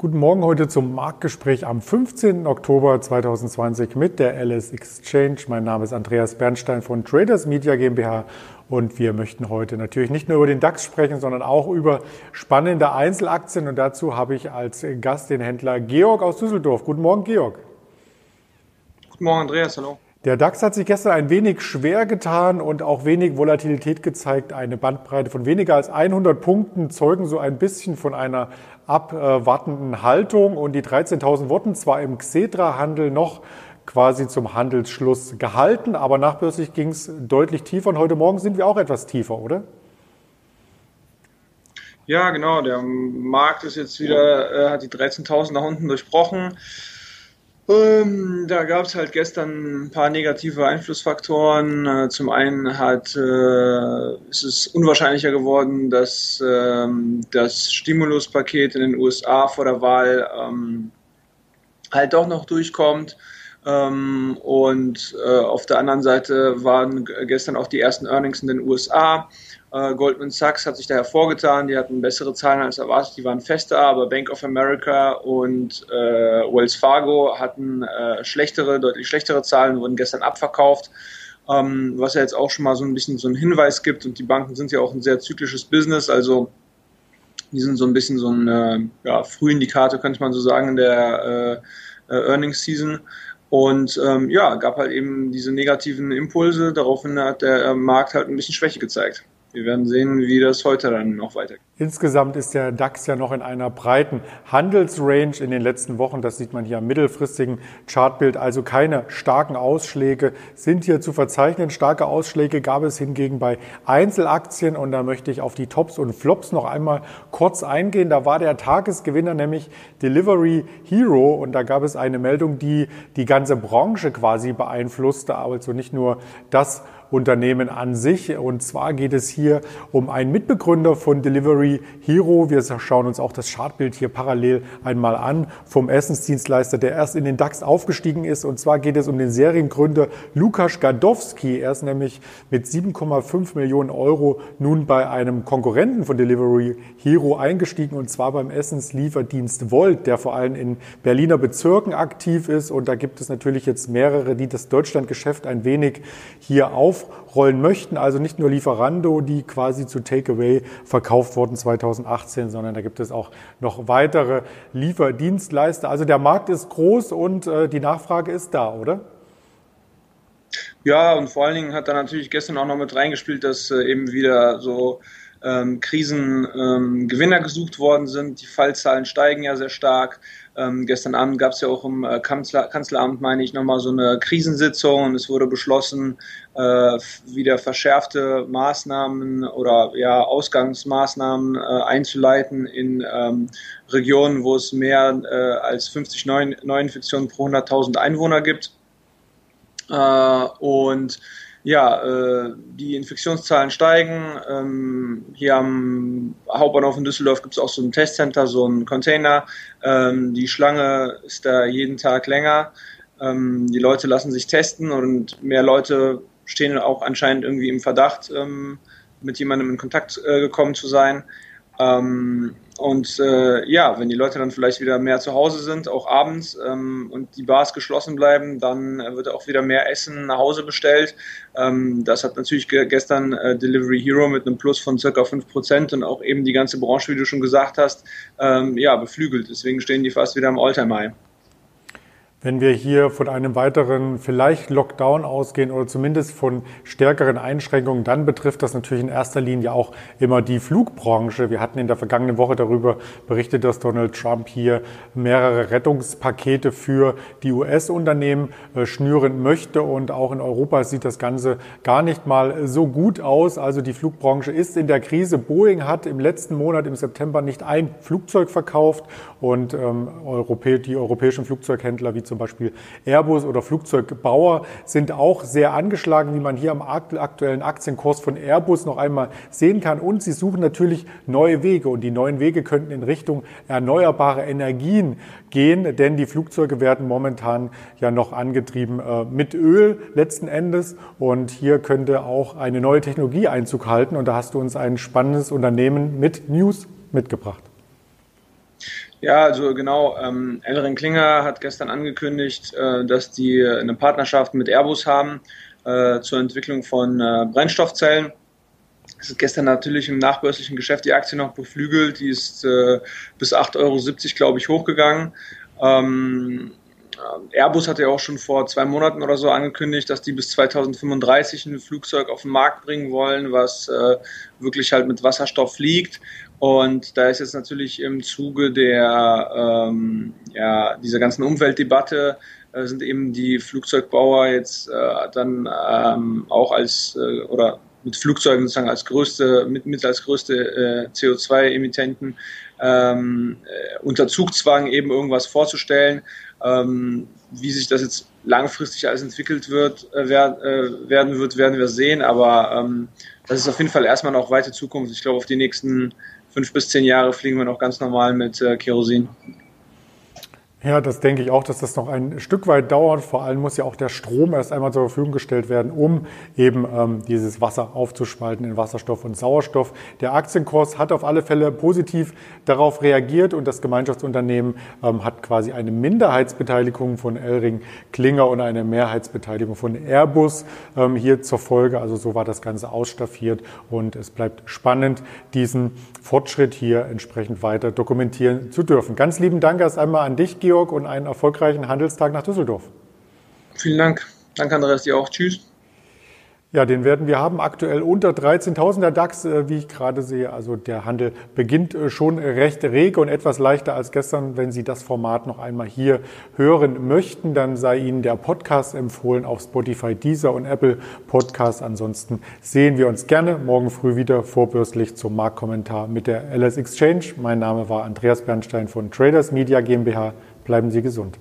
Guten Morgen heute zum Marktgespräch am 15. Oktober 2020 mit der LS Exchange. Mein Name ist Andreas Bernstein von Traders Media GmbH und wir möchten heute natürlich nicht nur über den DAX sprechen, sondern auch über spannende Einzelaktien und dazu habe ich als Gast den Händler Georg aus Düsseldorf. Guten Morgen, Georg. Guten Morgen, Andreas. Hallo. Der DAX hat sich gestern ein wenig schwer getan und auch wenig Volatilität gezeigt. Eine Bandbreite von weniger als 100 Punkten zeugen so ein bisschen von einer abwartenden Haltung. Und die 13.000 wurden zwar im Xetra-Handel noch quasi zum Handelsschluss gehalten, aber nachbörslich ging es deutlich tiefer. Und heute Morgen sind wir auch etwas tiefer, oder? Ja, genau. Der Markt ist jetzt wieder, äh, hat die 13.000 nach unten durchbrochen. Ähm, da gab es halt gestern ein paar negative Einflussfaktoren. Äh, zum einen hat, äh, ist es unwahrscheinlicher geworden, dass ähm, das Stimuluspaket in den USA vor der Wahl ähm, halt doch noch durchkommt. Ähm, und äh, auf der anderen Seite waren gestern auch die ersten Earnings in den USA. Äh, Goldman Sachs hat sich da hervorgetan, die hatten bessere Zahlen als erwartet, die waren fester, aber Bank of America und äh, Wells Fargo hatten äh, schlechtere, deutlich schlechtere Zahlen, wurden gestern abverkauft, ähm, was ja jetzt auch schon mal so ein bisschen so einen Hinweis gibt und die Banken sind ja auch ein sehr zyklisches Business, also die sind so ein bisschen so ein äh, ja, Frühindikator, könnte man so sagen, in der äh, äh, Earnings Season. Und ähm, ja, gab halt eben diese negativen Impulse, daraufhin hat der Markt halt ein bisschen Schwäche gezeigt wir werden sehen, wie das heute dann noch weitergeht. Insgesamt ist der DAX ja noch in einer breiten Handelsrange in den letzten Wochen. Das sieht man hier am mittelfristigen Chartbild. Also keine starken Ausschläge sind hier zu verzeichnen. Starke Ausschläge gab es hingegen bei Einzelaktien. Und da möchte ich auf die Tops und Flops noch einmal kurz eingehen. Da war der Tagesgewinner nämlich Delivery Hero. Und da gab es eine Meldung, die die ganze Branche quasi beeinflusste. Also nicht nur das Unternehmen an sich. Und zwar geht es hier um einen Mitbegründer von Delivery Hero. Wir schauen uns auch das Chartbild hier parallel einmal an vom Essensdienstleister, der erst in den DAX aufgestiegen ist. Und zwar geht es um den Seriengründer Lukas Gadowski. Er ist nämlich mit 7,5 Millionen Euro nun bei einem Konkurrenten von Delivery Hero eingestiegen und zwar beim Essenslieferdienst Volt, der vor allem in Berliner Bezirken aktiv ist. Und da gibt es natürlich jetzt mehrere, die das Deutschlandgeschäft ein wenig hier auf aufrollen möchten. Also nicht nur Lieferando, die quasi zu Takeaway verkauft wurden 2018, sondern da gibt es auch noch weitere Lieferdienstleister. Also der Markt ist groß und äh, die Nachfrage ist da, oder? Ja, und vor allen Dingen hat da natürlich gestern auch noch mit reingespielt, dass äh, eben wieder so ähm, Krisengewinner ähm, gesucht worden sind. Die Fallzahlen steigen ja sehr stark. Ähm, gestern Abend gab es ja auch im äh, Kanzler, Kanzleramt, meine ich, nochmal so eine Krisensitzung und es wurde beschlossen, äh, wieder verschärfte Maßnahmen oder ja Ausgangsmaßnahmen äh, einzuleiten in ähm, Regionen, wo es mehr äh, als 50 Neuinfektionen pro 100.000 Einwohner gibt. Äh, und ja, äh, die Infektionszahlen steigen. Ähm, hier am Hauptbahnhof in Düsseldorf gibt es auch so ein Testcenter, so ein Container. Ähm, die Schlange ist da jeden Tag länger. Ähm, die Leute lassen sich testen und mehr Leute stehen auch anscheinend irgendwie im Verdacht, ähm, mit jemandem in Kontakt äh, gekommen zu sein. Und äh, ja, wenn die Leute dann vielleicht wieder mehr zu Hause sind, auch abends, ähm, und die Bars geschlossen bleiben, dann wird auch wieder mehr Essen nach Hause bestellt. Ähm, das hat natürlich ge gestern äh, Delivery Hero mit einem Plus von circa 5% und auch eben die ganze Branche, wie du schon gesagt hast, ähm, ja, beflügelt. Deswegen stehen die fast wieder am Alltime-High. Wenn wir hier von einem weiteren vielleicht Lockdown ausgehen oder zumindest von stärkeren Einschränkungen, dann betrifft das natürlich in erster Linie auch immer die Flugbranche. Wir hatten in der vergangenen Woche darüber berichtet, dass Donald Trump hier mehrere Rettungspakete für die US-Unternehmen äh, schnüren möchte und auch in Europa sieht das Ganze gar nicht mal so gut aus. Also die Flugbranche ist in der Krise. Boeing hat im letzten Monat im September nicht ein Flugzeug verkauft und ähm, die europäischen Flugzeughändler wie zum Beispiel Airbus oder Flugzeugbauer sind auch sehr angeschlagen, wie man hier am aktuellen Aktienkurs von Airbus noch einmal sehen kann. Und sie suchen natürlich neue Wege und die neuen Wege könnten in Richtung erneuerbare Energien gehen, denn die Flugzeuge werden momentan ja noch angetrieben äh, mit Öl letzten Endes und hier könnte auch eine neue Technologie Einzug halten und da hast du uns ein spannendes Unternehmen mit News mitgebracht. Ja, also genau. Ähm, Ellerin Klinger hat gestern angekündigt, äh, dass die eine Partnerschaft mit Airbus haben äh, zur Entwicklung von äh, Brennstoffzellen. Es ist gestern natürlich im nachbörslichen Geschäft die Aktie noch beflügelt. Die ist äh, bis 8,70 Euro, glaube ich, hochgegangen. Ähm, Airbus hatte ja auch schon vor zwei Monaten oder so angekündigt, dass die bis 2035 ein Flugzeug auf den Markt bringen wollen, was äh, wirklich halt mit Wasserstoff fliegt. Und da ist jetzt natürlich im Zuge der ähm, ja, dieser ganzen Umweltdebatte äh, sind eben die Flugzeugbauer jetzt äh, dann ähm, auch als äh, oder mit Flugzeugen sozusagen als größte, mit, mit als größte äh, CO2-Emittenten ähm, äh, unter Zugzwang eben irgendwas vorzustellen. Ähm, wie sich das jetzt langfristig alles entwickelt wird, äh, wer, äh, werden wird, werden wir sehen. Aber ähm, das ist auf jeden Fall erstmal noch weite Zukunft. Ich glaube, auf die nächsten fünf bis zehn Jahre fliegen wir noch ganz normal mit äh, Kerosin. Ja, das denke ich auch, dass das noch ein Stück weit dauert. Vor allem muss ja auch der Strom erst einmal zur Verfügung gestellt werden, um eben ähm, dieses Wasser aufzuspalten in Wasserstoff und Sauerstoff. Der Aktienkurs hat auf alle Fälle positiv darauf reagiert und das Gemeinschaftsunternehmen ähm, hat quasi eine Minderheitsbeteiligung von Elring Klinger und eine Mehrheitsbeteiligung von Airbus ähm, hier zur Folge. Also so war das Ganze ausstaffiert und es bleibt spannend, diesen Fortschritt hier entsprechend weiter dokumentieren zu dürfen. Ganz lieben Dank erst einmal an dich, Georg. Georg, und einen erfolgreichen Handelstag nach Düsseldorf. Vielen Dank. Danke, Andreas, dir auch. Tschüss. Ja, den werden wir haben aktuell unter 13.000 der DAX, äh, wie ich gerade sehe. Also der Handel beginnt äh, schon recht rege und etwas leichter als gestern. Wenn Sie das Format noch einmal hier hören möchten, dann sei Ihnen der Podcast empfohlen auf Spotify, Deezer und Apple Podcast. Ansonsten sehen wir uns gerne morgen früh wieder vorbürstlich zum Marktkommentar mit der LS Exchange. Mein Name war Andreas Bernstein von Traders Media GmbH. Bleiben Sie gesund.